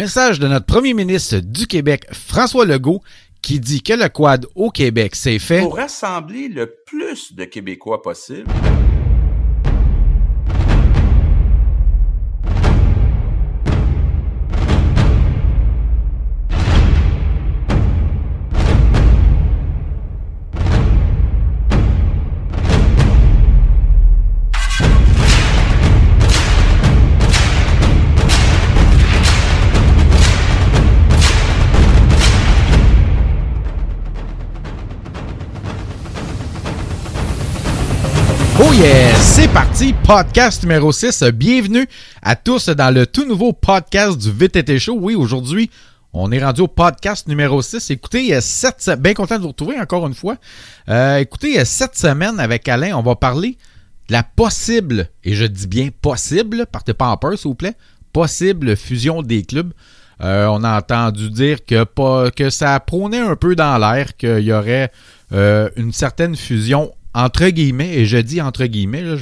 Message de notre premier ministre du Québec, François Legault, qui dit que le quad au Québec, c'est fait pour rassembler le plus de Québécois possible. Parti, podcast numéro 6. Bienvenue à tous dans le tout nouveau podcast du VTT Show. Oui, aujourd'hui, on est rendu au podcast numéro 6. Écoutez, cette bien content de vous retrouver encore une fois. Euh, écoutez, cette semaine avec Alain, on va parler de la possible, et je dis bien possible, partez pas en peur s'il vous plaît, possible fusion des clubs. Euh, on a entendu dire que, pas, que ça prônait un peu dans l'air, qu'il y aurait euh, une certaine fusion entre guillemets, et je dis entre guillemets, là,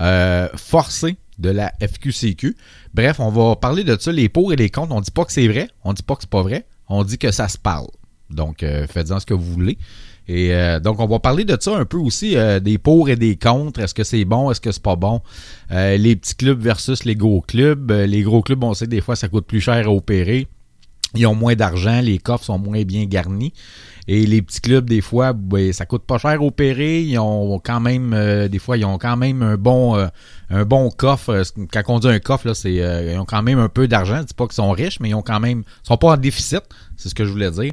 euh, forcé de la FQCQ. Bref, on va parler de ça, les pour et les contre. On dit pas que c'est vrai, on dit pas que c'est pas vrai, on dit que ça se parle. Donc, euh, faites-en ce que vous voulez. Et euh, donc, on va parler de ça un peu aussi, des pour et des contre. Est-ce que c'est bon, est-ce que c'est pas bon? Les petits clubs versus les gros clubs. Les gros clubs, on sait des fois, ça coûte plus cher à opérer. Ils ont moins d'argent, les coffres sont moins bien garnis. Et les petits clubs, des fois, ben, ça coûte pas cher opérer. Ils ont quand même, euh, des fois, ils ont quand même un bon, euh, un bon coffre. Quand on dit un coffre, là, c'est, euh, ils ont quand même un peu d'argent. Je dis pas qu'ils sont riches, mais ils ont quand même, ils sont pas en déficit. C'est ce que je voulais dire.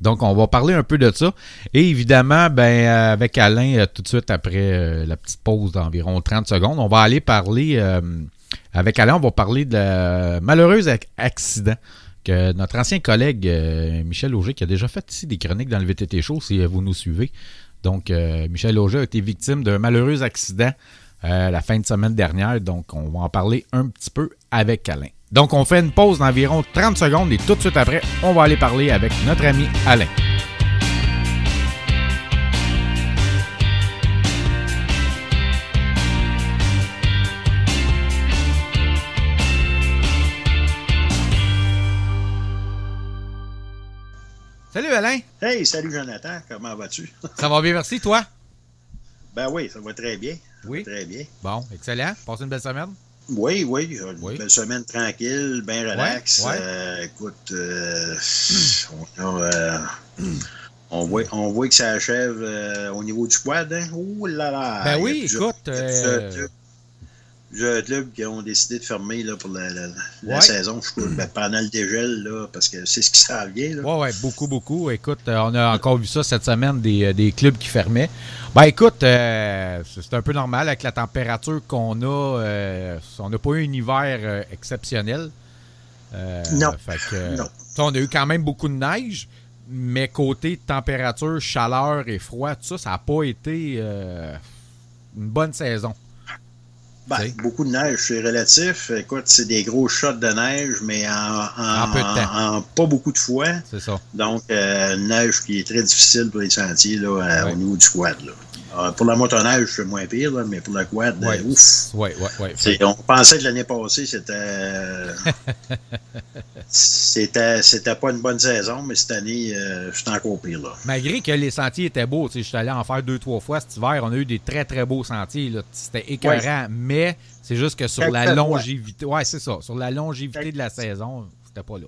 Donc, on va parler un peu de ça. Et évidemment, ben, avec Alain, tout de suite après la petite pause d'environ 30 secondes, on va aller parler, avec Alain, on va parler de la malheureuse accident notre ancien collègue euh, Michel Auger, qui a déjà fait ici des chroniques dans le VTT Show, si vous nous suivez. Donc, euh, Michel Auger a été victime d'un malheureux accident euh, la fin de semaine dernière. Donc, on va en parler un petit peu avec Alain. Donc, on fait une pause d'environ 30 secondes et tout de suite après, on va aller parler avec notre ami Alain. Alain. Hey, salut Jonathan, comment vas-tu? ça va bien, merci, toi? Ben oui, ça va très bien. Ça oui. Va très bien. Bon, excellent. Passe une belle semaine? Oui, oui. Une oui. belle semaine tranquille, bien relax. Ouais, ouais. Euh, écoute, euh, on, euh, on, voit, on voit que ça achève au niveau du quad. Hein? Oh là là! Ben oui, écoute. Euh, plusieurs clubs qui ont décidé de fermer là, pour la, la, la saison, je crois, ben, pendant le dégel, là, parce que c'est ce qui s'en vient. Oui, oui, beaucoup, beaucoup. Écoute, euh, on a encore vu ça cette semaine, des, des clubs qui fermaient. Ben écoute, euh, c'est un peu normal avec la température qu'on a. Euh, on n'a pas eu un hiver euh, exceptionnel. non. Fait que, non. On a eu quand même beaucoup de neige, mais côté température, chaleur et froid, tout ça, ça n'a pas été une bonne saison. Ben, beaucoup de neige, c'est relatif. Écoute, c'est des gros shots de neige, mais en, en, en peu de temps. En, pas beaucoup de fois. C'est ça. Donc, euh, une neige qui est très difficile pour les sentiers là, ouais. au niveau du quad. Là. Alors, pour la motoneige, c'est moins pire, là, mais pour le quad, ouais. euh, ouf. Oui, oui, oui. On pensait que l'année passée, c'était. c'était, c'était pas une bonne saison, mais cette année, euh, c'est encore pire. Là. Malgré que les sentiers étaient beaux, je suis allé en faire deux, trois fois cet hiver, on a eu des très, très beaux sentiers. C'était écœurant, ouais. mais c'est juste que sur la longévité. Ouais, c'est ça. Sur la longévité de la saison, c'était pas là.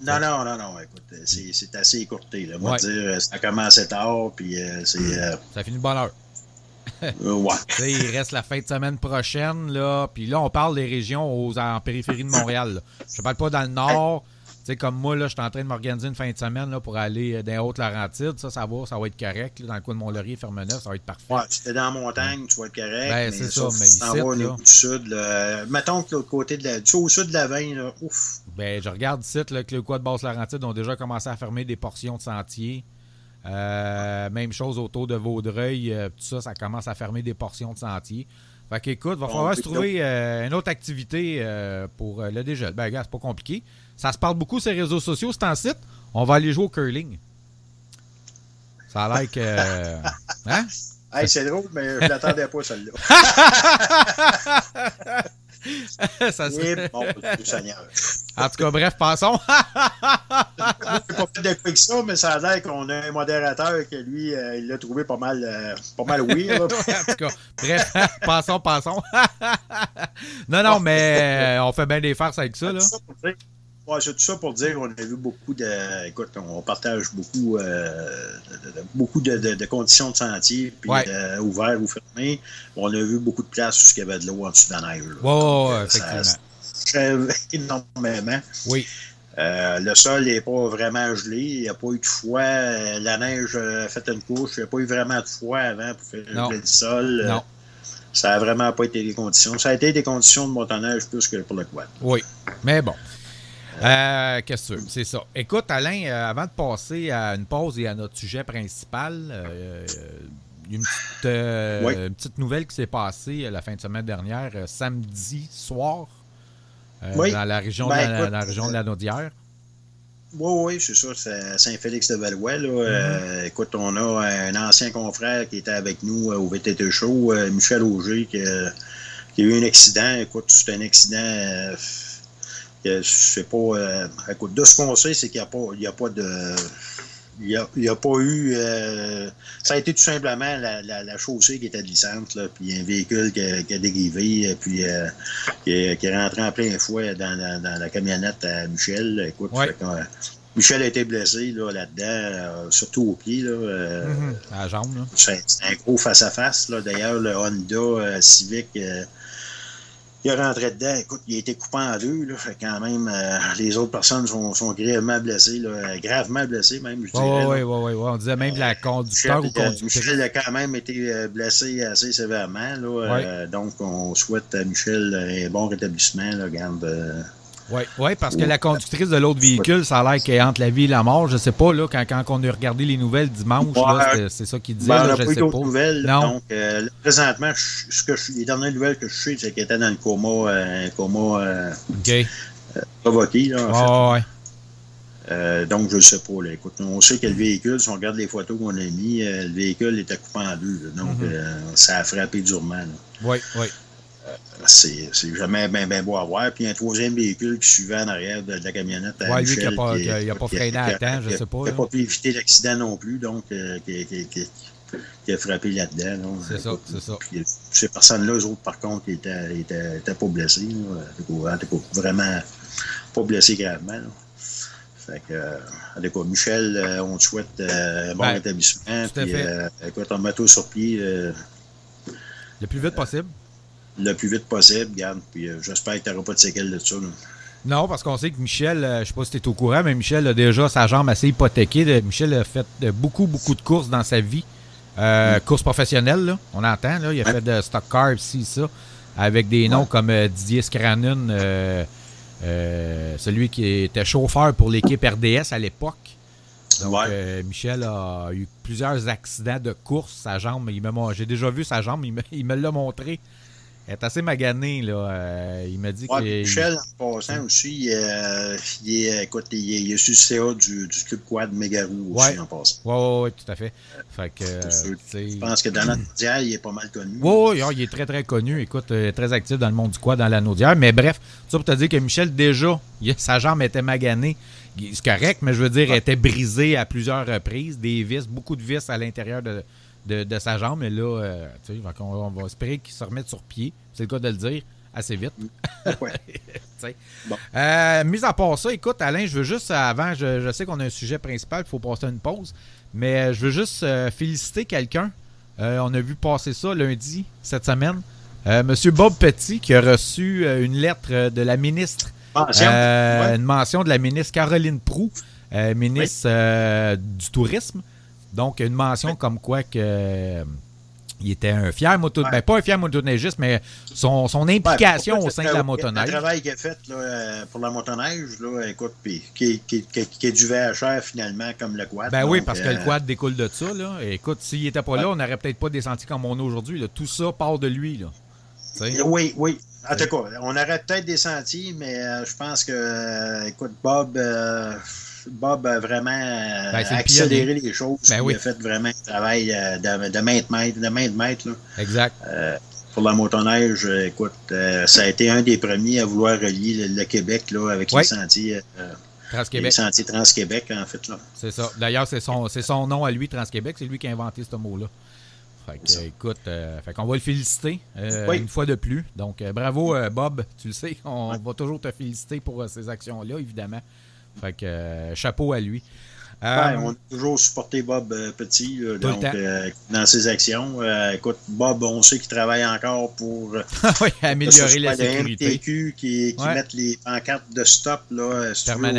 Non, non, non, non. Écoute, c'est assez écourté. Là. Moi, ouais. dire, ça commence tard, puis euh, c'est. Euh... Ça finit de bonne heure. euh, ouais. il reste la fin de semaine prochaine, là. Puis là, on parle des régions aux, en périphérie de Montréal. Là. Je parle pas dans le nord. Tu sais, comme moi, là, je suis en train de m'organiser une fin de semaine là, pour aller dans les Hautes-Laurentides. Ça, ça va, ça va être correct. Là, dans le coin de Mont-Laurier, Fermeneuve, ça va être parfait. Ouais, si t'es dans la montagne, tu vas être correct. Ben, c'est ça, mais ici, du sud. Là, mettons que l'autre côté de la... Tu au sud de la veine, là, ouf. Ben, je regarde ici là, que le de Basse-Laurentide ont déjà commencé à fermer des portions de sentiers. Euh, même chose autour de Vaudreuil. Euh, tout ça, ça commence à fermer des portions de sentiers. Fait qu'écoute, va falloir se trouver euh, une autre activité pour le dégel. Ben, gars, c'est pas compliqué. Ça se parle beaucoup sur les réseaux sociaux, c'est en site. On va aller jouer au curling. Ça a l'air que. Hein? Hey, c'est drôle, mais je l'attendais pas, celle-là. ça serait... bon, Seigneur. En tout cas, bref, passons. J'ai pas fait de quoi que ça, mais ça a l'air qu'on a un modérateur que lui, euh, il l'a trouvé pas mal, euh, pas mal là. en tout cas, bref, passons, passons. non, non, mais euh, on fait bien des farces avec ça, là. Ouais, c'est tout ça pour dire qu'on a vu beaucoup de. Écoute, on partage beaucoup, euh, de, de- beaucoup de, conditions de sentier, puis Ouais. euh, ouverts ou fermés. On a vu beaucoup de places où il y avait de l'eau en dessous de la neige. là. Ouais, Donc, effectivement. ça énormément. Oui, Euh, le sol n'est pas vraiment gelé. Il n'y a pas eu de froid. Euh, La neige a fait une couche. Il n'y a pas eu vraiment de froid avant pour faire Non. le sol. Non, Ça n'a vraiment pas été des conditions. Ça a été des conditions de motoneige plus que pour le quad. oui. Mais bon. Euh, Qu'est-ce que? C'est ça. Écoute, Alain, euh, avant de passer à une pause et à notre sujet principal, euh, il y a une petite, euh, Oui. une petite nouvelle qui s'est passée la fin de semaine dernière, samedi soir, Oui. dans la région, Ben, de, la, écoute, dans la région de la Naudière. Oui, oui, c'est ça. C'est à Saint-Félix-de-Valois. là. Mm-hmm. Euh, écoute, on a un ancien confrère qui était avec nous euh, au VTT Show, euh, Michel Auger, qui, a- qui a eu un accident. Écoute, c'est un accident. euh, que je sais pas. euh, écoute, de ce qu'on sait, c'est qu'il n'y a pas de. Il n'y a, il a pas eu. euh, ça a été tout simplement la, la, la chaussée qui était glissante, là, puis un véhicule qui a, qui a dérivé, puis euh, qui, est, qui est rentré en plein fouet dans, la- dans la camionnette à Michel. Écoute, Ouais. fait que, Michel a été blessé là, là-dedans, euh, surtout au pied. Là, euh, Mhm. À la jambe, là. c'est un gros face-à-face. là. D'ailleurs, le Honda euh, Civic, euh, il est rentré dedans. Écoute, il a été coupé en deux. Là, fait quand même, euh, les autres personnes sont, sont grièvement blessées, là, gravement blessées même, je Oui, dirais. oui, oui, oui. On disait même la conducteur Michel, ou euh. Michel a quand même été euh, blessé assez sévèrement. Là, Euh, donc, on souhaite à Michel un bon rétablissement. Là, regarde, euh, Oui, ouais, parce que la conductrice de l'autre véhicule, ça a l'air qu'elle est entre la vie et la mort. Je sais pas, là, quand, quand on a regardé les nouvelles dimanche, Ouais. c'est ça qu'il disait, Ben, là, je sais pas. nouvelles. Non. Donc, euh, présentement, je- ce que je, les dernières nouvelles que je sais, c'est qu'il était dans le coma, euh, un coma euh, provoqué. Là, en fait. Ouais, ouais. Donc, je ne sais pas. Là. Écoute, on sait que le véhicule, si on regarde les photos qu'on a mis, euh, le véhicule était coupé en deux. donc, Mhm. euh, ça a frappé durement. Oui, oui. C'est c'est jamais bien ben beau à voir. Puis, un troisième véhicule qui suivait en arrière de, de la camionnette. à Ouais, lui qui a pas- qui- qui a- pas freiné à temps, je a- sais pas, Qui n'a pas pu éviter l'accident non plus. Donc, euh, qui, a frappé là-dedans. là. C'est ça, c'est ça. puis, ces personnes-là, eux autres, par contre, étaient, étaient, étaient pas blessés. là. En tout cas, vraiment pas blessés gravement. là. Fait que, euh, en tout cas, Michel, euh, on te souhaite euh, un bon Ben, rétablissement. tout à Puis, fait. euh, écoute, on met tout sur pied euh, Le plus vite possible. Le plus vite possible, garde. Puis euh, j'espère que tu n'auras pas de séquelles de ça. là. Non, parce qu'on sait que Michel, euh, je sais pas si tu es au courant, mais Michel a déjà sa jambe assez hypothéquée. Michel a fait beaucoup, beaucoup de courses dans sa vie. Euh, Courses professionnelles, là, on entend. Là, il a fait de stock car, ci, ça, avec des noms Ouais. comme euh, Didier Scranun, euh, celui qui était chauffeur pour l'équipe RDS à l'époque. Donc, Ouais. Michel a eu plusieurs accidents de course. Sa jambe, il m'a- j'ai déjà vu sa jambe, il me, il me l'a montré. Elle est assez maganée. Là. Euh, il m'a dit Ouais, que. Michel, en passant aussi, euh, il, est, écoute, il, est, il est sur le CA du, du Club Quad Mégarou aussi, Ouais. en passant. Oui, oui, tout à fait. Fait que, euh, Je pense que dans notre mondial, il est pas mal connu. Oui, il est très, très connu. Écoute, euh, très actif dans le monde du quad, dans la Naudière. Mais bref, ça pour te dire que Michel, déjà, il- sa jambe était maganée. Il- C'est correct, mais je veux dire, elle était brisée à plusieurs reprises. Des vis, beaucoup de vis à l'intérieur de, de, de sa jambe. Mais là, euh, tu sais, on, va espérer qu'il se remette sur pied. C'est le cas de le dire assez vite. Ouais. Tu sais. Bon. Euh, mis à part ça, écoute, Alain, je veux juste, avant, je, je sais qu'on a un sujet principal, il faut passer à une pause, mais euh, je veux juste euh, féliciter quelqu'un. Euh, on a vu passer ça lundi, cette semaine. Monsieur Bob Petit, qui a reçu une lettre de la ministre, Mention. Ouais. une mention de la ministre Caroline Proux, ministre du Tourisme. Donc, une mention Oui. comme quoi que. euh, il était un fier moto, Ouais. ben pas un fier motoneigiste, mais son, son implication Ouais, au sein de la Le motoneige. travail qu'il a fait là, euh, pour la motoneige, là, écoute, puis qui, qui, qui, qui est du VHR finalement comme le quad. Ben oui, parce que euh, le quad découle de ça. Là. Écoute, s'il n'était pas là, on n'aurait peut-être pas des sentiers comme on a aujourd'hui. Tout ça part de lui. Là. Oui, oui. En tout cas, on aurait peut-être des sentiers, mais euh, je pense que, euh, écoute, Bob, euh, Bob a vraiment euh, Ben, le accéléré les choses. Ben il oui. a fait vraiment un travail euh, de, de main de maître, de main de maître. Là. Exact. Euh, pour la motoneige, écoute, ça a été un des premiers à vouloir relier le, Québec là, avec les sentiers. Trans-Québec. Les sentiers Trans-Québec, en fait. là. C'est ça. D'ailleurs, c'est son, son nom à lui, Trans-Québec. C'est lui qui a inventé ce mot-là. Fait que, écoute, fait qu'on va le féliciter une fois de plus. Donc, bravo, Bob. Tu le sais, on va toujours te féliciter pour ces actions-là, évidemment. Fait que, chapeau à lui. Euh, on a toujours supporté Bob euh, Petit donc, euh, dans ses actions. écoute, Bob, on sait qu'il travaille encore pour améliorer la sécurité. MTQ qui, qui mettent les pancartes de stop là,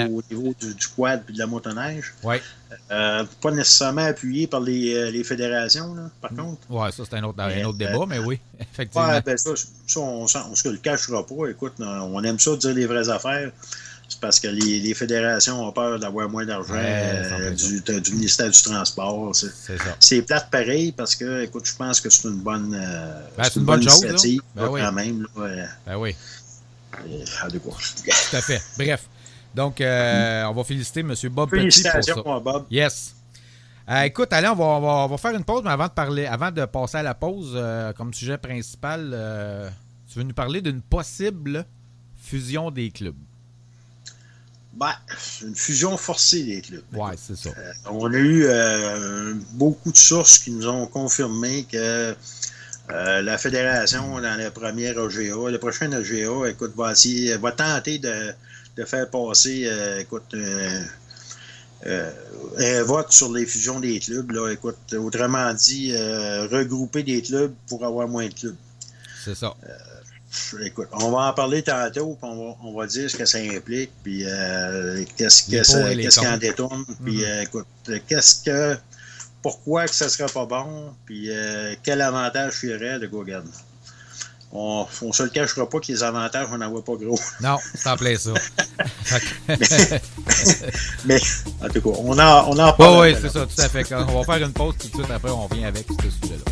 au niveau du, quad et de la motoneige. Ouais. pas nécessairement appuyé par les, les fédérations, là, par mm. contre. Oui, ça c'est un autre, un autre débat, mais oui, effectivement. Ben ça, ça, on ne se le cachera pas. Écoute, on aime ça dire les vraies affaires. C'est parce que les, fédérations ont peur d'avoir moins d'argent euh, du, ministère du Transport. C'est plate pareil parce que, écoute, je pense que c'est une bonne, euh, ben, une, bonne, chose, initiative ben quand même. ben oui. Tout à fait. Bref. Donc, euh, on va féliciter M. Bob Félicitations, pour ça. Bob. Yes. écoute, allez, on va, on, va, faire une pause, mais avant de parler, avant de passer à la pause, comme sujet principal, tu veux nous parler d'une possible fusion des clubs? Ben, une fusion forcée des clubs. Oui, c'est ça. Euh, on a eu euh, beaucoup de sources qui nous ont confirmé que euh, la fédération, dans la première OGA, la prochaine OGA, écoute, va, essayer, va tenter de, faire passer, écoute, un vote sur les fusions des clubs. Là, écoute, autrement dit, regrouper des clubs pour avoir moins de clubs. C'est ça écoute, on va en parler tantôt, puis on va, dire ce que ça implique, puis euh, qu'est-ce que ça, qu'est-ce qui en détourne, puis mm-hmm. euh, écoute, qu'est-ce que, pourquoi que ça serait pas bon, puis euh, quel avantage il y aurait de go On ne se le cachera pas que les avantages, on n'en voit pas gros. Non, en plein ça. mais, en tout cas, on en, on en parle. Oui, oui, c'est ça, tout à fait. On va faire une pause tout de suite après, on revient avec ce sujet-là.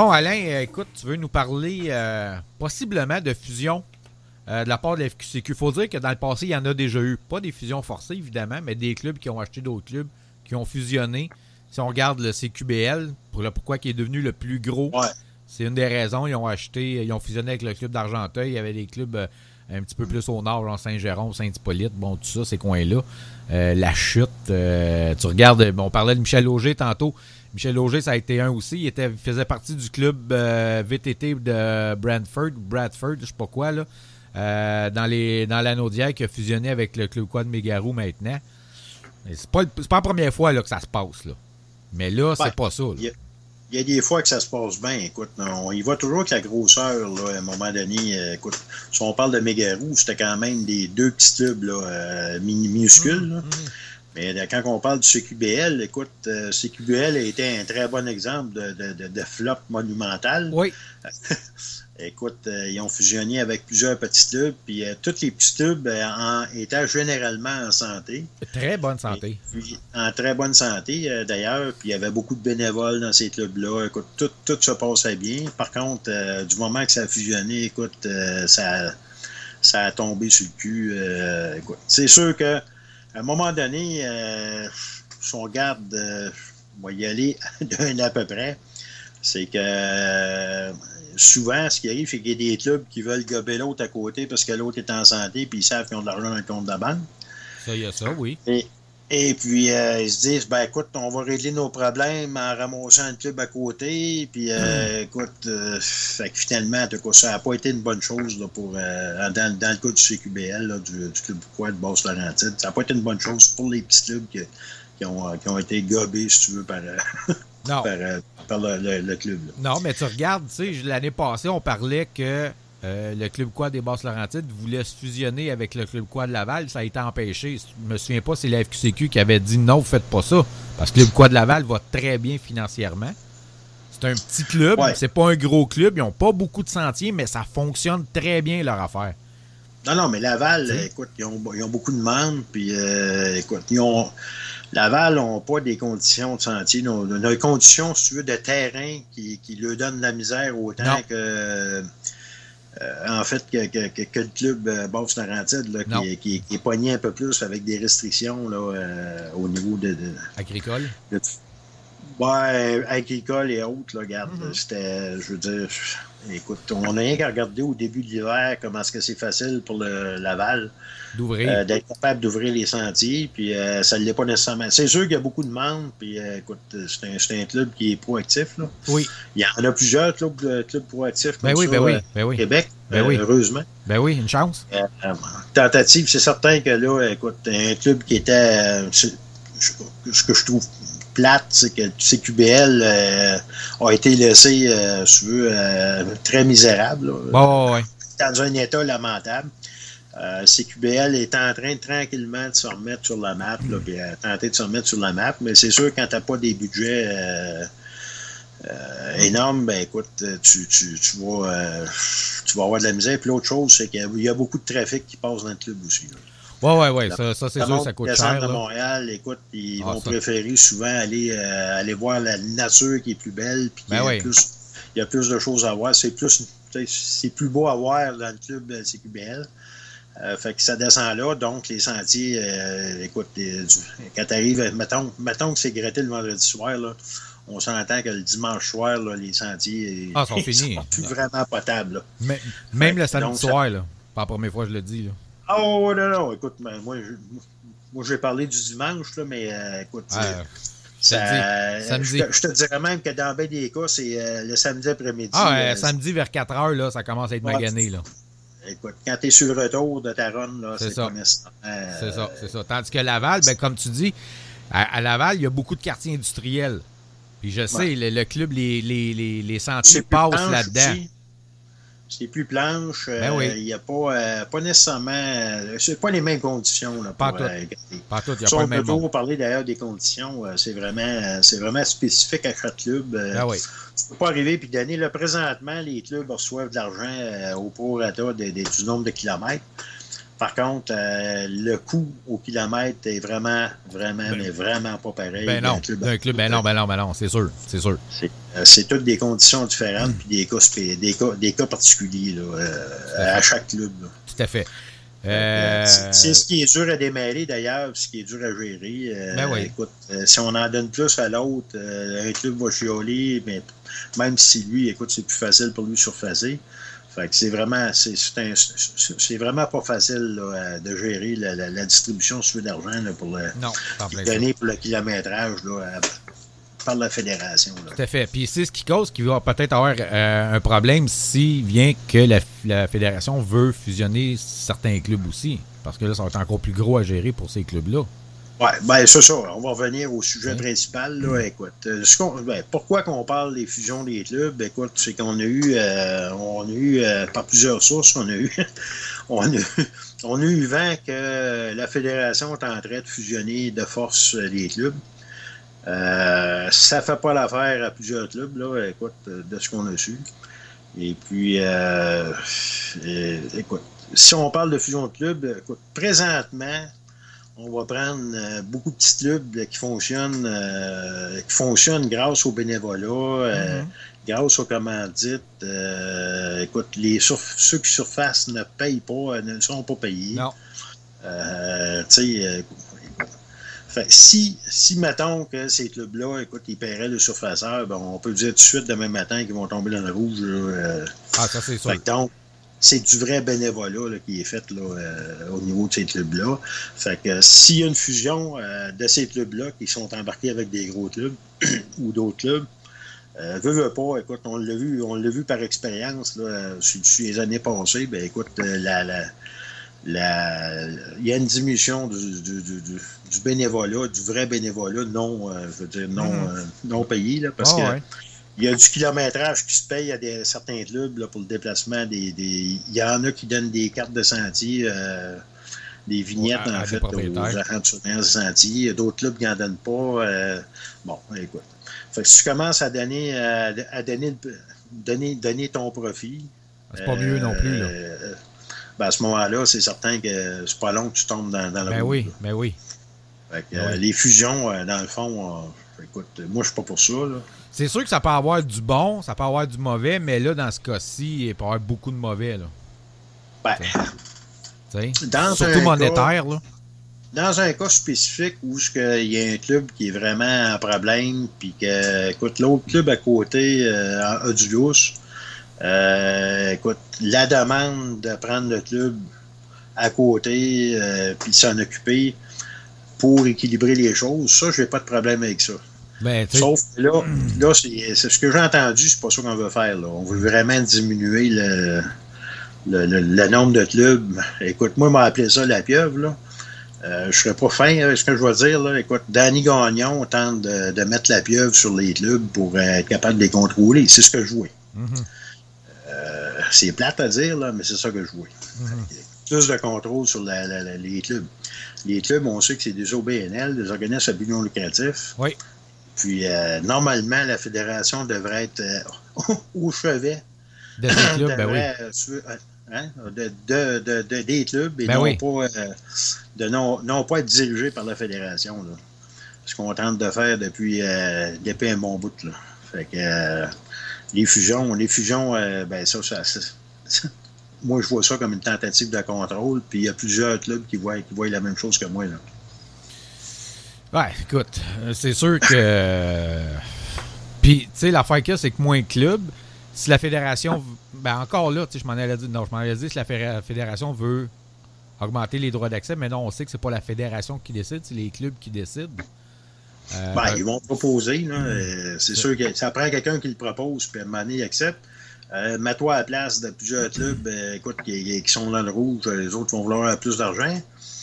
Bon, Alain, euh, écoute, tu veux nous parler euh, possiblement de fusion euh, de la part de la FQCQ. Il faut dire que dans le passé, il y en a déjà eu. Pas des fusions forcées, évidemment, mais des clubs qui ont acheté d'autres clubs, qui ont fusionné. Si on regarde le CQBL, pour le pourquoi qui est devenu le plus gros, c'est une des raisons. Ils ont acheté, ils ont fusionné avec le club d'Argenteuil. Il y avait des clubs un petit peu plus au nord, genre Saint-Jérôme, Saint-Hippolyte, bon, tout ça, ces coins-là. la chute, tu regardes, on parlait de Michel Auger tantôt. Michel Auger, ça a été un aussi. Il, était, faisait partie du club euh, VTT de Brantford, Bradford, je sais pas quoi, là, euh, dans, les, dans l'anneau qui a fusionné avec le club Quad Mégarou maintenant. C'est pas, pas la première fois là, que ça se passe. Là. Mais là, c'est pas ça. Il y, a des fois que ça se passe bien. Écoute, on y va toujours avec la grosseur, là, à un moment donné. Euh, écoute, si on parle de Mégarou, c'était quand même des deux petits clubs là, minuscules. Mmh, mmh. Mais quand on parle du CQBL, écoute, euh, CQBL a été un très bon exemple de, flop monumental. Oui. écoute, euh, ils ont fusionné avec plusieurs petits tubes, puis euh, tous les petits tubes étaient généralement en santé. Très bonne santé. en très bonne santé, d'ailleurs, puis il y avait beaucoup de bénévoles dans ces clubs-là. Écoute, tout, tout se passait bien. Par contre, du moment que ça a fusionné, écoute, ça, ça a tombé sur le cul. écoute, c'est sûr que à un moment donné, euh, si on regarde, euh, on va y aller d'un à peu près, c'est que euh, souvent, ce qui arrive, c'est qu'il y a des clubs qui veulent gober l'autre à côté parce que l'autre est en santé puis ils savent qu'ils ont de l'argent dans le compte de la banque. Ça, il y a ça, oui. Et, Et puis, euh, ils se disent, ben écoute, on va régler nos problèmes en ramassant un club à côté. Puis, euh, écoute, euh, fait que finalement, en tout cas, ça n'a pas été une bonne chose là, pour, dans, dans le cas du CQBL, là, du, du club quoi de Basse-Laurentide. Ça n'a pas été une bonne chose pour les petits clubs qui, qui ont, qui ont été gobés, si tu veux, par, par, par le, le- le club. là. Non, mais tu regardes, tu sais, l'année passée, on parlait que euh, le club quad des Basses-Laurentides voulait se fusionner avec le club quad de Laval. Ça a été empêché. Je me souviens pas, c'est la FQCQ qui avait dit non, faites pas ça. Parce que le club quad de Laval va très bien financièrement. C'est un petit club, Ouais. c'est pas un gros club. Ils ont pas beaucoup de sentiers, mais ça fonctionne très bien leur affaire. Non, non, mais Laval, écoute, ils ont, ils ont beaucoup de monde, puis euh, écoute, ils ont. Laval n'ont pas des conditions de sentier, ils ont des conditions, si tu veux, de terrain qui, qui leur donnent de la misère autant Non. que. Euh, en fait, que, que, que, le club euh, là, Non. qui, qui, qui est pogné un peu plus avec des restrictions là, euh, au niveau de, de, Agricole? de- Ouais, agricole et autres, là, regarde, Mhm. c'était, je veux dire, écoute, on n'a rien qu'à regarder au début de l'hiver comment est-ce que c'est facile pour le Laval D'ouvrir. euh, d'être capable d'ouvrir les sentiers, puis euh, ça ne l'est pas nécessairement. C'est sûr qu'il y a beaucoup de monde, puis euh, écoute, c'est un, un club qui est proactif, là. oui. Il y en a plusieurs clubs, clubs proactifs comme Ben oui, ça ben oui, ben au oui. Québec, Ben oui. heureusement. Ben oui, une chance. Tentative, c'est certain que là, écoute, un club qui était. ce que je trouve plate, c'est que CQBL euh, a été laissé, euh, si tu veux, euh, très misérable. là. Bon, ouais. Dans un état lamentable. CQBL est en train tranquillement de se remettre sur la map, là, puis tenter de se remettre sur la map, mais c'est sûr quand t'as pas des budgets euh, énormes, ben écoute, tu, tu, tu vas euh, tu vas avoir de la misère. Puis l'autre chose, c'est qu'il y a- il y a beaucoup de trafic qui passe dans le club aussi. là. Ouais, ouais, ouais. Ça, ça c'est sûr, ça coûte cher. de. Montréal, écoute, ils Ah, vont ça. préférer souvent aller, euh, aller voir la nature qui est plus belle, puis Ben y a oui. plus, il y a plus de choses à voir. C'est plus, c'est plus beau à voir dans le club euh, CQBL. Euh, fait que ça descend là, donc les sentiers, euh, écoute, les- du- quand tu arrives, mettons, mettons que c'est gratté le vendredi soir, là, on s'entend que le dimanche soir, là, les sentiers Ah, sont finis. sont plus vraiment potables. là. Mais- même Fait le samedi donc, ça- soir, là. Pas la première fois que je le dis, là. Oh non, non, écoute, moi, je, moi, je vais parler du dimanche, là, mais euh, écoute, Ah, euh, ça, samedi. Je, te, je te dirais même que dans bien des cas, c'est euh, le samedi après-midi. Ah, euh, euh, samedi vers 4 heures, là, ça commence à être Ouais. magané, là. Écoute, quand tu es sur le retour de ta run, là, C'est ça. euh, C'est ça, c'est ça. Tandis que Laval, ben, comme tu dis, à, à Laval, il y a beaucoup de quartiers industriels. Puis je sais, Ouais. le, le club, les, les, les, les sentiers passent là-dedans. C'est plus planche. euh, Ben oui. Il n'y a pas, euh, pas nécessairement. euh, c'est pas les mêmes conditions. Là, Pas pour, tout. euh, garder. Pas tout, il n'y a Si pas on peut toujours parler d'ailleurs des conditions, c'est vraiment, c'est vraiment spécifique à chaque club. Ah oui. Tu peux pas arriver et donner. Là, présentement, les clubs reçoivent de l'argent au prorata du nombre de kilomètres. Par contre, euh, le coût au kilomètre est vraiment, vraiment, Ben- mais vraiment pas pareil. Ben non, club d'un club, ben non, ben non, ben non, c'est sûr, c'est sûr. c'est, euh, toutes des conditions différentes Hmm. puis des cas, des cas, des cas particuliers là, euh, à chaque club. là. Tout à fait. C'est, ce qui est dur à démêler d'ailleurs, ce qui est dur à gérer. Ben oui. Écoute, si on en donne plus à l'autre, un club va chioler, mais même si lui, écoute, c'est plus facile pour lui de surfacer. Fait que c'est vraiment, c'est, vraiment pas facile là, de gérer la, la- la distribution si d'argent là, pour le, non, donner pour le kilométrage là, par la fédération. là. Tout à fait. Puis c'est ce qui cause qu'il va peut-être avoir euh, un problème s'il vient que la, la fédération veut fusionner certains clubs aussi. Parce que là, ça va être encore plus gros à gérer pour ces clubs-là. Ouais, ben c'est ça. On va revenir au sujet principal. Là, écoute, euh, ce ben, pourquoi qu'on parle des fusions des clubs? Écoute, c'est qu'on a eu, euh, on a eu euh, par plusieurs sources, on a eu, on a, eu- on a eu vent que la fédération est en train de fusionner de force les clubs. Euh, ça fait pas l'affaire à plusieurs clubs, là, écoute, de ce qu'on a su. Et puis, euh, euh, écoute, si on parle de fusion de clubs, écoute, présentement, on va prendre euh, beaucoup de petits clubs qui fonctionnent euh, qui fonctionnent grâce au bénévolat, euh, grâce aux commandites. Écoute, les ceux qui surfacent ne payent pas, ne sont pas payés. Non. Fait, si, si, mettons que ces clubs-là, écoute, ils paieraient le surfaceur, ben, on peut dire tout de suite demain matin qu'ils vont tomber dans le rouge. là, Ah, ça, c'est sûr. donc, c'est du vrai bénévolat là, qui est fait là, euh, au niveau de ces clubs-là. Fait que s'il y a une fusion euh, de ces clubs-là qui sont embarqués avec des gros clubs ou d'autres clubs, euh, veut, veut pas, écoute, on l'a vu, on l'a vu par expérience là, sur, sur les années passées, ben écoute, euh, la, la, la, il y a une diminution du, du, du, du bénévolat, du vrai bénévolat non, euh, je veux dire, non, euh, non payé, là, parce Ah, que ouais. Il y a du kilométrage qui se paye à des, certains clubs là, pour le déplacement. Des, des- il y en a qui donnent des cartes de sentier, euh, des vignettes Ouais, en fait aux agents de surveillance de sentier. Il y a d'autres clubs qui n'en donnent pas. euh, bon, écoute. Fait que si tu commences à donner, euh, à donner, donner, donner ton profit. C'est pas mieux non plus, là. ben à ce moment-là, c'est certain que c'est pas long que tu tombes dans, dans le Ben oui, là. ben oui. Fait que, Ben oui. Les fusions, dans le fond, écoute, moi, je suis pas pour ça. Là. C'est sûr que ça peut avoir du bon, ça peut avoir du mauvais, mais là, dans ce cas-ci, il peut y avoir beaucoup de mauvais, là. Ben? Dans Surtout monétaire, là. Dans un cas spécifique où il y a un club qui est vraiment en problème, puis que, écoute, l'autre club à côté euh, a, du lousse, euh, écoute, la demande de prendre le club à côté, euh, puis de s'en occuper pour équilibrer les choses, ça, je n'ai pas de problème avec ça. Ben, Sauf que là, là c'est c'est ce que j'ai entendu, c'est pas ça qu'on veut faire. Là. On veut vraiment diminuer le, le, le- le nombre de clubs. Écoute, moi, m'a appelé ça la pieuvre. Là. Euh, je serais pas fin avec ce que je vais dire. Là. Écoute, Danny Gagnon tente de, de mettre la pieuvre sur les clubs pour euh, être capable de les contrôler. C'est ce que je vois. mhm, Euh, c'est plate à dire, là, mais c'est ça que je vois. mhm. Plus de contrôle sur la- la- la- les clubs. Les clubs, on sait que c'est des OBNL, des organismes à but non lucratif. Oui. Puis, euh, normalement, la fédération devrait être euh, au chevet De ces clubs, ben oui. euh, hein, de, de- de- de- des clubs et Ben non, oui. pas, de non, non pas être dirigé par la fédération. Là. Ce qu'on tente de faire depuis, depuis un bon bout. Là. Fait que les fusions, les fusions, ben ça, ça, ça- moi je vois ça comme une tentative de contrôle, puis il y a plusieurs clubs qui voient, qui voient la même chose que moi. Là. Ouais, écoute, euh, c'est sûr que. euh, Puis, tu sais, l'affaire qu'il y a, c'est que moins de clubs, si la fédération. Ben, encore là, tu sais, je m'en allais dire. Non, je m'en allais dire si la fé- fédération veut augmenter les droits d'accès, mais non, on sait que c'est pas la fédération qui décide, c'est les clubs qui décident. Euh, Ben, ils vont proposer. là. Euh, c'est C'est- sûr que ça prend quelqu'un qui le propose, puis à un moment donné, il accepte. Euh, Mets-toi à la place de plusieurs clubs euh, écoute, qui, qui sont dans le rouge, les autres vont vouloir plus d'argent.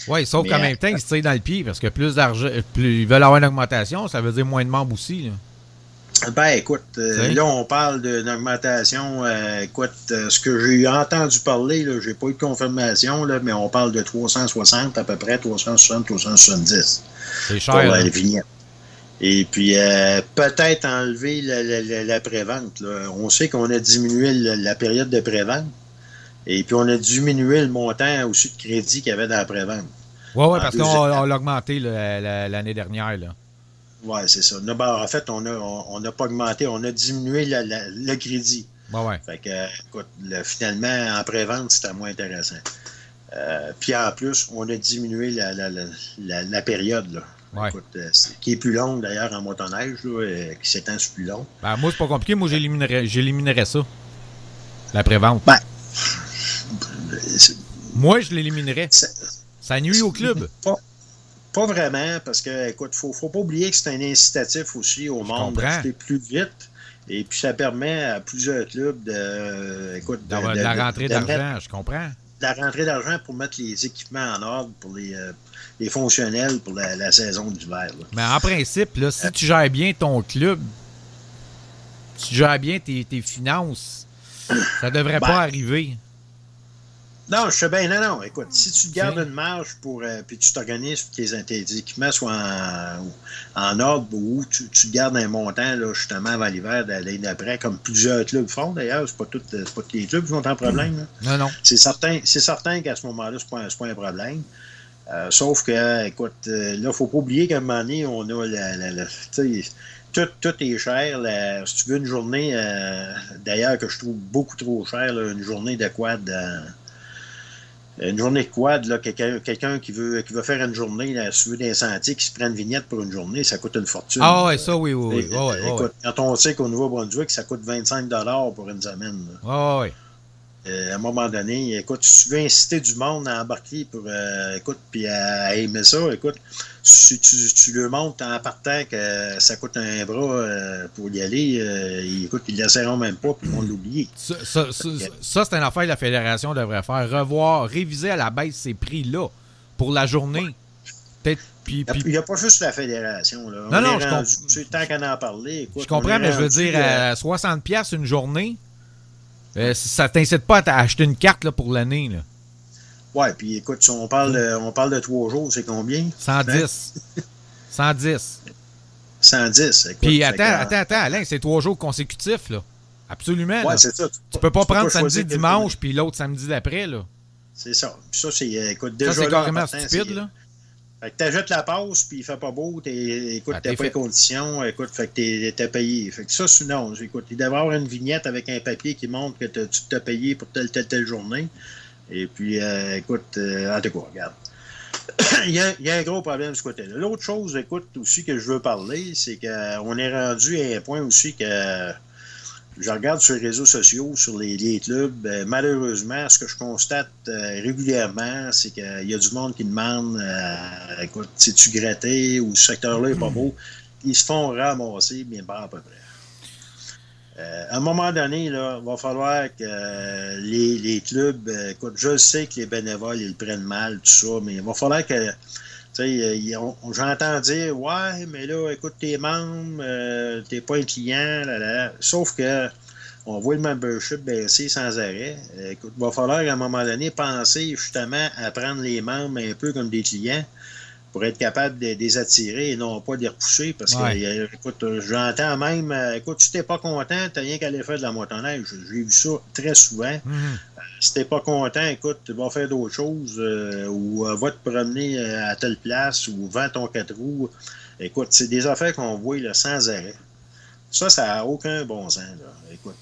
Oui, sauf qu'en euh, même temps, ils se tirent dans le pied parce que plus d'argent, plus ils veulent avoir une augmentation, ça veut dire moins de membres aussi. là. Ben, écoute, euh, là, on parle d'une augmentation. euh, écoute, euh, ce que j'ai entendu parler, là, j'ai pas eu de confirmation, là, mais on parle de 360 à peu près, 360, 370 C'est pour cher. euh, les vignettes. Et puis, euh, peut-être enlever la, la- la- la prévente. là. On sait qu'on a diminué la période de prévente. Et puis, on a diminué le montant aussi de crédit qu'il y avait dans la prévente. Ouais, en parce qu'on l'a augmenté l'année dernière. Là. Oui, c'est ça. Non, ben, en fait, on n'a on, pas augmenté, on a diminué la- la- le crédit. Ouais, ouais. Fait que, écoute, le- finalement, en pré-vente, c'était moins intéressant. Euh, puis en plus, on a diminué la, la, la, la, la période, là. Ouais. Écoute, euh, qui est plus longue d'ailleurs en motoneige, là, euh, qui s'étend sur plus long. Ben, moi, c'est pas compliqué. Moi, j'éliminerais ça. La prévente. Ben, Moi, je l'éliminerais. Ça nuit au club. Pas, pas vraiment, parce que, écoute, faut, faut pas oublier que c'est un incitatif aussi au monde d'acheter plus vite. Et puis, ça permet à plusieurs clubs de, écoute, de, D'avoir de de- la rentrée d'argent, je comprends. de la rentrée d'argent pour mettre les équipements en ordre pour les, euh, les fonctionnels pour la, la saison d'hiver. Mais en principe, là, si tu gères bien ton club, tu gères bien tes, tes finances, ça devrait Ben, pas arriver. Non, je sais bien, non, non. Écoute, si tu te gardes une marge pour, euh, puis tu t'organises pour que tes, tes équipements soient en, en ordre ou tu, tu te gardes un montant, là, justement, avant l'hiver l'année d'après, comme plusieurs clubs font d'ailleurs, c'est pas, tout, c'est pas tous les clubs qui sont en problème. là. Non, non. C'est certain, c'est certain qu'à ce moment-là, c'est pas, pas un problème. Euh, sauf que, écoute, euh, là, faut pas oublier qu'à un moment donné, on a la. tout, tout est cher. si tu veux une journée, euh, d'ailleurs, que je trouve beaucoup trop cher, là, une journée de quad. Une journée quad, là, quelqu'un, quelqu'un qui veut qui veut faire une journée, là, veux des sentiers, qui se prend une vignette pour une journée, ça coûte une fortune. Ah ouais, ça, oui, oui, oui. Ouais, écoute, quand on sait qu'au Nouveau-Brunswick, ça coûte 25 pour une semaine. ouais, ouais. Euh, à un moment donné, écoute, si tu veux inciter du monde à embarquer pour, euh, écoute, puis à, aimer ça, écoute, si tu, tu le montres en partant que ça coûte un bras euh, pour y aller, écoute, ils ne laisseront même pas, puis ils vont l'oublier. Ça, ça, ça, ça c'est une affaire que la fédération devrait faire. Revoir, réviser à la baisse ces prix-là pour la journée. Peut-être puis, il n'y a, pas juste la fédération. Là. Non, non, je comprends. Tant qu'à en. Écoute, je comprends, mais je veux dire, à 60$ une journée, euh, ça t'incite pas à acheter une carte là, pour l'année. Là? Ouais, puis écoute, si on parle, de, on parle de trois jours, c'est combien? 110. 110. 110. Écoute, puis attends, attends, attends, Alain, c'est trois jours consécutifs, là. Absolument. Ouais, c'est ça. Tu, peux pas prendre samedi, dimanche, puis l'autre samedi d'après, là. C'est ça. Puis ça, c'est, écoute, déjà. Ça, c'est carrément stupide, là. Fait que t'ajoutes la passe, puis il fait pas beau, t'es, écoute, ah, t'as pas les conditions, écoute, fait que t'es, t'es payé. Fait que ça, c'est non. Écoute, il devrait y avoir une vignette avec un papier qui montre que tu t'as payé pour telle, telle, telle journée. Et puis, euh, écoute, euh, en tout cas, regarde. il, y a, il, y a, un gros problème de ce côté-là. L'autre chose, écoute, aussi que je veux parler, c'est qu'on est rendu à un point aussi que je regarde sur les réseaux sociaux, sur les, clubs, ben, malheureusement, ce que je constate euh, régulièrement, c'est qu'il y a du monde qui demande euh, écoute, si-tu gratté ou ce secteur-là n'est pas beau? Ils se font ramasser, bien pas à peu près. Euh, à un moment donné, là, il va falloir que les, clubs, écoute, je sais que les bénévoles, ils le prennent mal, tout ça, mais il va falloir que J'entends dire Ouais, mais là, écoute, tes membres, euh, t'es pas un client, là, là. Sauf que on voit le membership baisser sans arrêt. Écoute, il va falloir à un moment donné penser justement à prendre les membres un peu comme des clients pour être capable de, les attirer et non pas de les repousser. Parce que, écoute, j'entends même, euh, écoute, si t'es pas content, t'as rien qu'à aller faire de la motoneige. J'ai vu ça très souvent. Mm-hmm si t'es pas content, écoute, tu vas faire d'autres choses euh, ou euh, va te promener euh, à telle place ou vends ton quatre roues. Écoute, c'est des affaires qu'on voit là, sans arrêt. Ça, ça n'a aucun bon sens. Là. Écoute,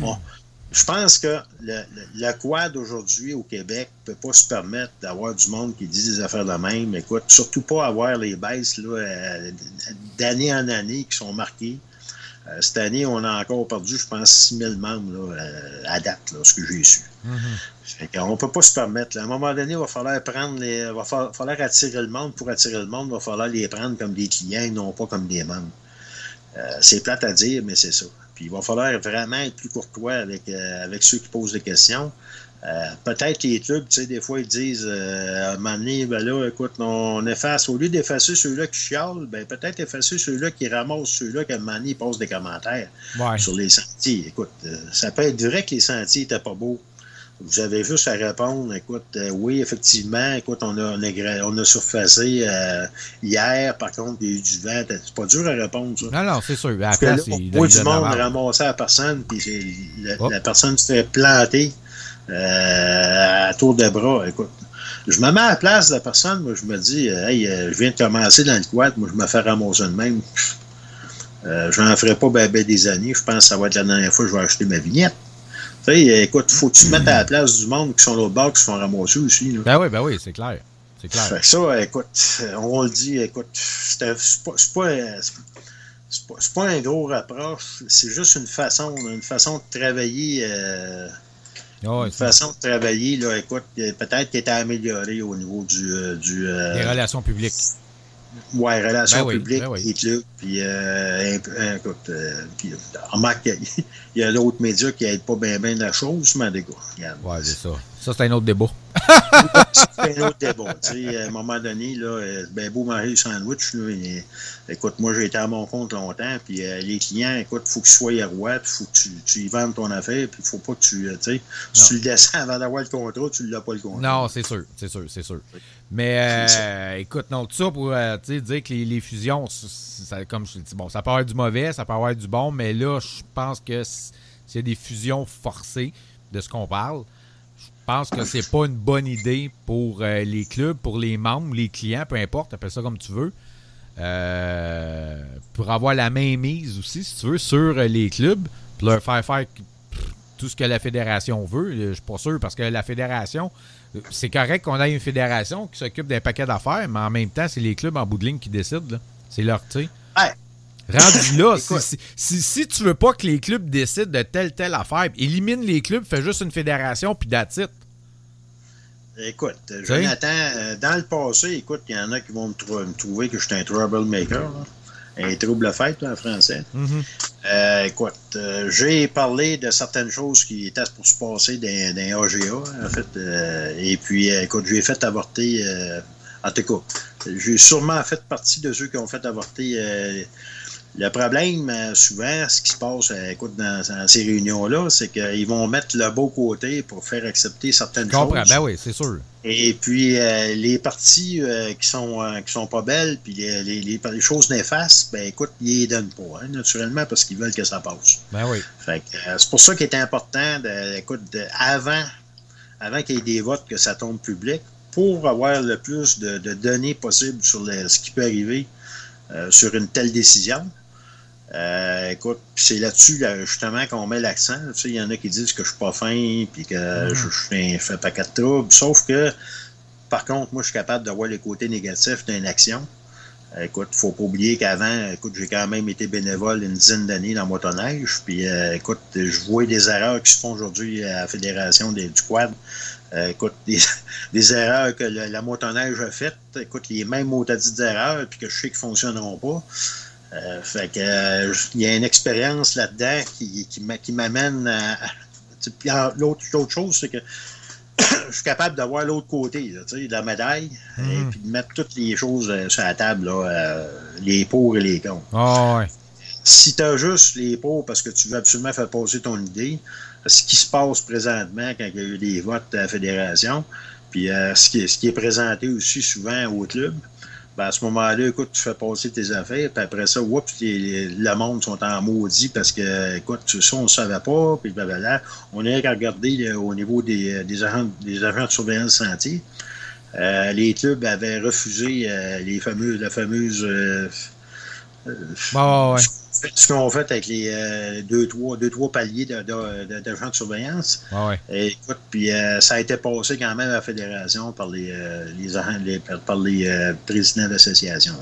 bon, je pense que le, le, quad aujourd'hui au Québec ne peut pas se permettre d'avoir du monde qui dit des affaires de même. Écoute, surtout pas avoir les baisses d'année en année qui sont marquées. Euh, cette année, on a encore perdu, je pense, 6 000 membres euh, à date, ce que j'ai su. Mm-hmm. on ne peut pas se permettre. À un moment donné, il va falloir prendre les, va falloir attirer le monde. Pour attirer le monde, il va falloir les prendre comme des clients et non pas comme des membres. Euh, c'est plate à dire, mais c'est ça. Puis il va falloir vraiment être plus courtois avec, avec ceux qui posent des questions. Euh, peut-être les clubs, tu sais, des fois, ils disent euh, à un moment donné, ben là, écoute, on efface, au lieu d'effacer ceux-là qui chialent, ben peut-être effacer ceux-là qui ramassent ceux-là qu'à un moment donné, ils posent des commentaires sur les sentiers. Écoute, euh, ça peut être vrai que les sentiers n'étaient pas beaux. Vous avez juste à répondre, écoute, oui, effectivement, écoute, on a, on a, surfacé hier, par contre, il y a eu du vent. C'est pas dur à répondre, ça? Non, non, c'est sûr. Parce que là, du monde ramasser la personne, puis la, oh. la, personne se fait planter euh, à tour de bras. Écoute, je me mets à la place de la personne, moi, je me dis, euh, hey, euh, je viens de commencer dans le quad, moi, je me fais ramasser de même. Euh, je n'en ferai pas ben, ben, des années. Je pense que ça va être la dernière fois que je vais acheter ma vignette. Sais, écoute, faut que tu te mettes à la place du monde qui sont là bas, qui se font ramasser aussi. Là. Ben oui, ben oui, c'est clair. C'est clair. Fait que ça, écoute, on le dit, écoute, c'est pas, pas, pas, pas, un gros rapproche, c'est juste une façon, une façon de travailler. Euh, Oh, une façon de travailler, là, écoute, peut-être qu'il était amélioré au niveau du. Euh, du euh, Des relations publiques. Ouais, relations ben publiques, ben oui. clubs. Puis, euh, écoute, euh, puis, remarque, il y a d'autres médias qui n'aident pas bien bien la chose, mais des gars, Ouais, c'est ça. Ça, c'est un autre débat. C'est un autre débat. Tu sais, à un moment donné, là, ben beau manger le sandwich, là, écoute, moi, j'ai été à mon compte longtemps, puis euh, les clients, écoute, il faut qu'ils soient rois, il faut que tu, tu y vendes ton affaire, puis il faut pas que tu, tu sais, si tu le descends avant d'avoir le contrat, tu ne l'as pas le contrat. Non, c'est sûr, c'est sûr, c'est sûr. Mais euh, écoute, non, tout ça pour euh, dire que les, les fusions, ça, comme je dis, bon, ça peut avoir du mauvais, ça peut avoir du bon, mais là, je pense que a des fusions forcées de ce qu'on parle, pense que c'est pas une bonne idée pour euh, les clubs, pour les membres, les clients, peu importe, appelle ça comme tu veux. Euh, pour avoir la même mise aussi, si tu veux, sur les clubs, pour leur faire faire tout ce que la fédération veut. Je suis pas sûr parce que la fédération, c'est correct qu'on ait une fédération qui s'occupe d'un paquet d'affaires, mais en même temps, c'est les clubs en bout de ligne qui décident. C'est leur, tu sais. Rendu là, si, si, si, tu veux pas que les clubs décident de telle, telle affaire, élimine les clubs, fais juste une fédération, puis it. Écoute, Jonathan, euh, dans le passé, écoute, il y en a qui vont me, trouver que je suis un troublemaker, un trouble fête en français. Mm-hmm. Euh, écoute, euh, j'ai parlé de certaines choses qui étaient pour se passer dans, dans AGA, en fait. et puis, écoute, j'ai fait avorter, en tout cas, j'ai sûrement fait partie de ceux qui ont fait avorter le problème, euh, souvent, ce qui se passe euh, écoute, dans, ces réunions-là, c'est qu'ils vont mettre le beau côté pour faire accepter certaines choses. Ben oui, c'est sûr. Et puis, euh, les parties qui sont qui sont pas belles, puis les, les, les, choses néfastes, ben écoute, ils les donnent pas, hein, naturellement, parce qu'ils veulent que ça passe. Ben oui. c'est pour ça qu'il est important, de, écoute, avant, avant qu'il y ait des votes, que ça tombe public, pour avoir le plus de, données possibles sur ce qui peut arriver sur une telle décision. Euh, écoute, c'est là-dessus, justement, qu'on met l'accent. Tu sais, il y en a qui disent que je suis pas fin, puis que mm. je, fais un, paquet de troubles. Sauf que, par contre, moi, je suis capable de voir les côtés négatifs d'une action. Euh, écoute, faut pas oublier qu'avant, écoute, j'ai quand même été bénévole une dizaine d'années dans motoneige. Puis, euh, écoute, je vois des erreurs qui se font aujourd'hui à la Fédération du quad. Écoute, des, erreurs que la motoneige a faites. Écoute, les mêmes mots d'erreurs, puis que je sais qu'ils fonctionneront pas. Euh, fait que euh, il y a une expérience là-dedans qui, qui m'amène à. L'autre chose, c'est que je suis capable d'avoir l'autre côté de la médaille et hmm. puis de mettre toutes les choses euh, sur la table, les pour et les contre. Ah, si tu as juste les pour parce que tu veux absolument faire passer ton idée, ce qui se passe présentement quand il y a eu des votes à la fédération, puis ce, qui ce qui est présenté aussi souvent au club, ben à ce moment-là, écoute, tu fais passer tes affaires, puis après ça, oups, le monde sont en maudit parce que, écoute, ça, on ne savait pas, puis blablabla. On a qu'à regarder au niveau des, des, agents, des agents de surveillance santé. Euh, les clubs avaient refusé euh, les fameuses, la fameuse. Euh, ouais ce qu'on fait avec les euh, deux, trois, deux, trois paliers d'agents de, de, de, surveillance. Et, écoute, puis euh, ça a été passé quand même à la fédération par les, euh, les, par les présidents d'association.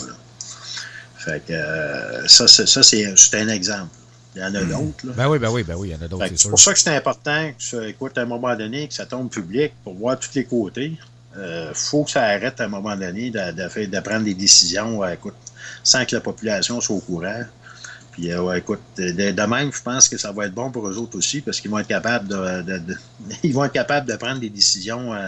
Fait que ça, ça c'est un exemple. Il y en a hmm. d'autres. Ben oui, ben oui, ben oui, il y en a d'autres, c'est pour ça que c'est important que, écoute, à un moment donné, que ça tombe public pour voir tous les côtés. Il faut que ça arrête à un moment donné de, de, de prendre des décisions écoute, sans que la population soit au courant. Puis, euh, écoute, de, même, je pense que ça va être bon pour eux autres aussi parce qu'ils vont être capables de, ils vont être capables de prendre des décisions euh,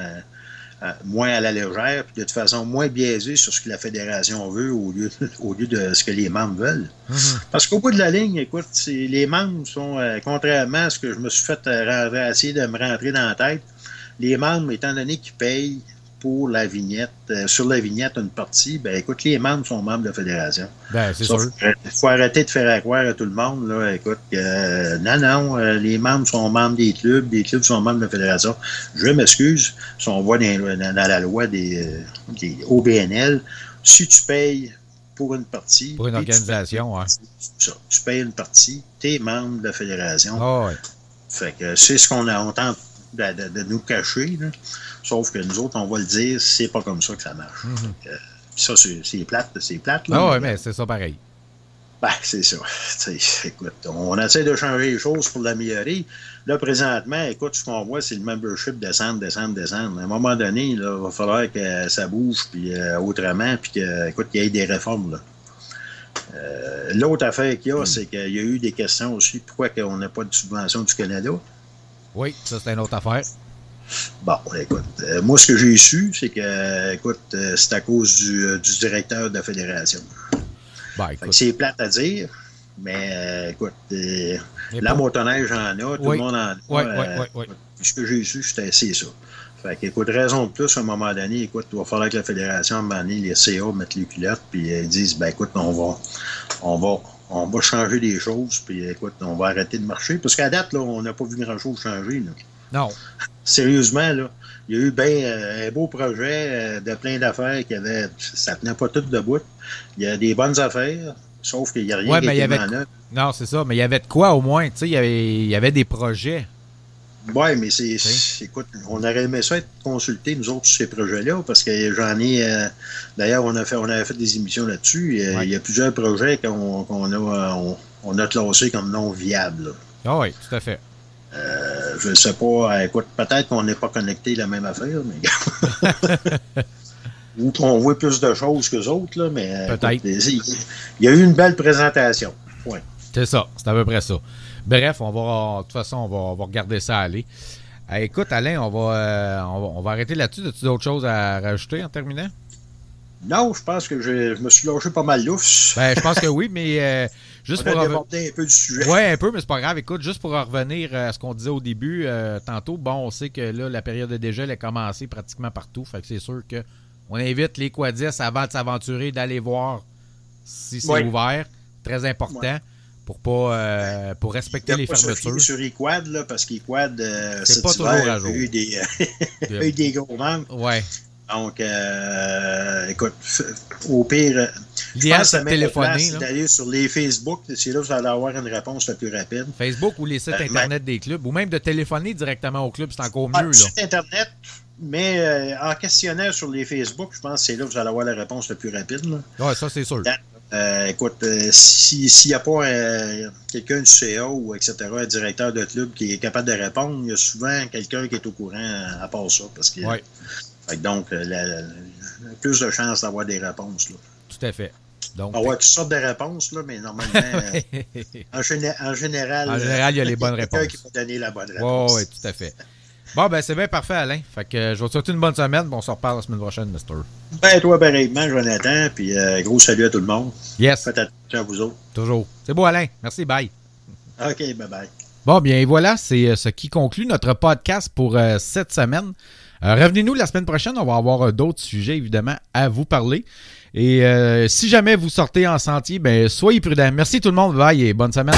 euh, moins à la légère, puis de toute façon moins biaisées sur ce que la fédération veut au lieu, au lieu de ce que les membres veulent. Mm-hmm. Parce qu'au bout de la ligne, écoute, les membres sont, contrairement à ce que je me suis fait essayer de me rentrer dans la tête, les membres, étant donné qu'ils payent pour la vignette, euh, sur la vignette, une partie, ben écoute, les membres sont membres de la fédération. Ben, c'est sûr. Il faut arrêter de faire croire à tout le monde, là, écoute, euh, non, non, euh, les membres sont membres des clubs, des clubs sont membres de la fédération. Je m'excuse, si on voit dans, la loi des, des, OBNL, si tu payes pour une partie. Pour une organisation, oui. Ça, tu payes une partie, tu es membre de la fédération. Oh, ouais. Fait que c'est ce qu'on a, on tente de, de, nous cacher, là. Sauf que nous autres, on va le dire, c'est pas comme ça que ça marche. Euh, ça, c'est plate, c'est plate. Ah oui, mais c'est ça pareil. Ben, c'est ça. écoute, on essaie de changer les choses pour l'améliorer. Là, présentement, écoute, ce qu'on voit, c'est le membership descendre, descendre, descendre. À un moment donné, il va falloir que ça bouge puis euh, autrement, puis qu'il y ait des réformes. Euh, l'autre affaire qu'il y a, hmm. c'est qu'il y a eu des questions aussi. Pourquoi on n'a pas de subvention du Canada? Oui, ça, c'est une autre affaire. Bon, écoute, euh, moi, ce que j'ai su, c'est que, écoute, euh, c'est à cause du, euh, du, directeur de la fédération. Ben, c'est plate à dire, mais écoute, la motoneige en a, tout le monde en a. Oui, oui, oui. Ce que j'ai su, c'était c'est ça. Fait qu'écoute, raison de plus, à un moment donné, écoute, il va falloir que la fédération, à les CA mettent les culottes, puis ils disent, ben écoute, on va, on va, on va changer des choses, puis écoute, on va arrêter de marcher. Parce qu'à date, là, on n'a pas vu grand-chose changer. Là. Non. Sérieusement, là, il y a eu euh, un beau projet euh, de plein d'affaires qui avait. Ça tenait pas tout debout. Il y a des bonnes affaires, sauf qu'il n'y a rien ouais, qui mais avait... Non, c'est ça, mais il y avait de quoi au moins, tu sais, il y avait, il y avait des projets. Oui, mais c'est. Écoute, on aurait aimé ça être consulté, nous autres, sur ces projets-là, parce que j'en ai. Euh, d'ailleurs, on, a fait, on avait fait des émissions là-dessus. Il y a plusieurs projets qu'on a, on, a classés comme non viables. Ah oui, tout à fait. Euh, je ne sais pas. Écoute, peut-être qu'on n'est pas connecté la même affaire, mais. Ou qu'on voit plus de choses que les autres, là, mais. Peut-être. Il y a eu une belle présentation. Ouais. C'est ça, c'est à peu près ça. Bref, on va, de toute façon, on va, regarder ça aller. Euh, écoute, Alain, on va, euh, on va, arrêter là-dessus. As-tu d'autres choses à rajouter en terminant? Non, je pense que je, me suis lâché pas mal l'ouf. Ben, je pense que oui, mais euh, juste on pour. A un peu du sujet. Oui, un peu, mais c'est pas grave. Écoute, juste pour revenir à ce qu'on disait au début, tantôt, bon, on sait que là, la période de dégel a commencé pratiquement partout. Fait que c'est sûr que on invite les quadis avant de s'aventurer d'aller voir si c'est ouvert. Très important pour pas euh, pour respecter les fermetures. sur Equad, là, parce qu'Equad, euh, c'est pas toujours à jour. a eu des, a eu des gros manques. Ouais. Donc, euh, écoute, au pire, je pense que téléphoner. d'aller sur les Facebook, c'est là que vous allez avoir une réponse la plus rapide. Facebook ou les sites euh, Internet des clubs, ou même de téléphoner directement au club, c'est encore mieux. Là. Site Internet, mais en questionnant sur les Facebook, je pense que c'est là que vous allez avoir la réponse la plus rapide. Oui, ça c'est sûr. Euh, écoute, euh, s'il n'y a pas euh, quelqu'un du CA ou etc., un directeur de club qui est capable de répondre, il y a souvent quelqu'un qui est au courant à part ça. Parce que, donc, la, plus de chances d'avoir des réponses. Là. Tout à fait. Donc, avoir toutes sortes de réponses, là, mais normalement, en, général, en général, il y a les bonnes réponses. Qui va donner la bonne réponse. oui, tout à fait. Bon, ben c'est bien parfait, Alain. Fait que euh, je vous souhaite une bonne semaine. Bon, on se reparle la semaine prochaine, Mister. Ben, toi, pareillement, Jonathan. Puis, euh, gros salut à tout le monde. Yes. Faites attention à vous autres. Toujours. C'est beau, Alain. Merci. Bye. OK, bye-bye. Bon, bien, et voilà. C'est euh, ce qui conclut notre podcast pour cette semaine. Revenez-nous la semaine prochaine. On va avoir d'autres sujets, évidemment, à vous parler. Et si jamais vous sortez en sentier, ben, soyez prudents. Merci tout le monde. Bye et bonne semaine.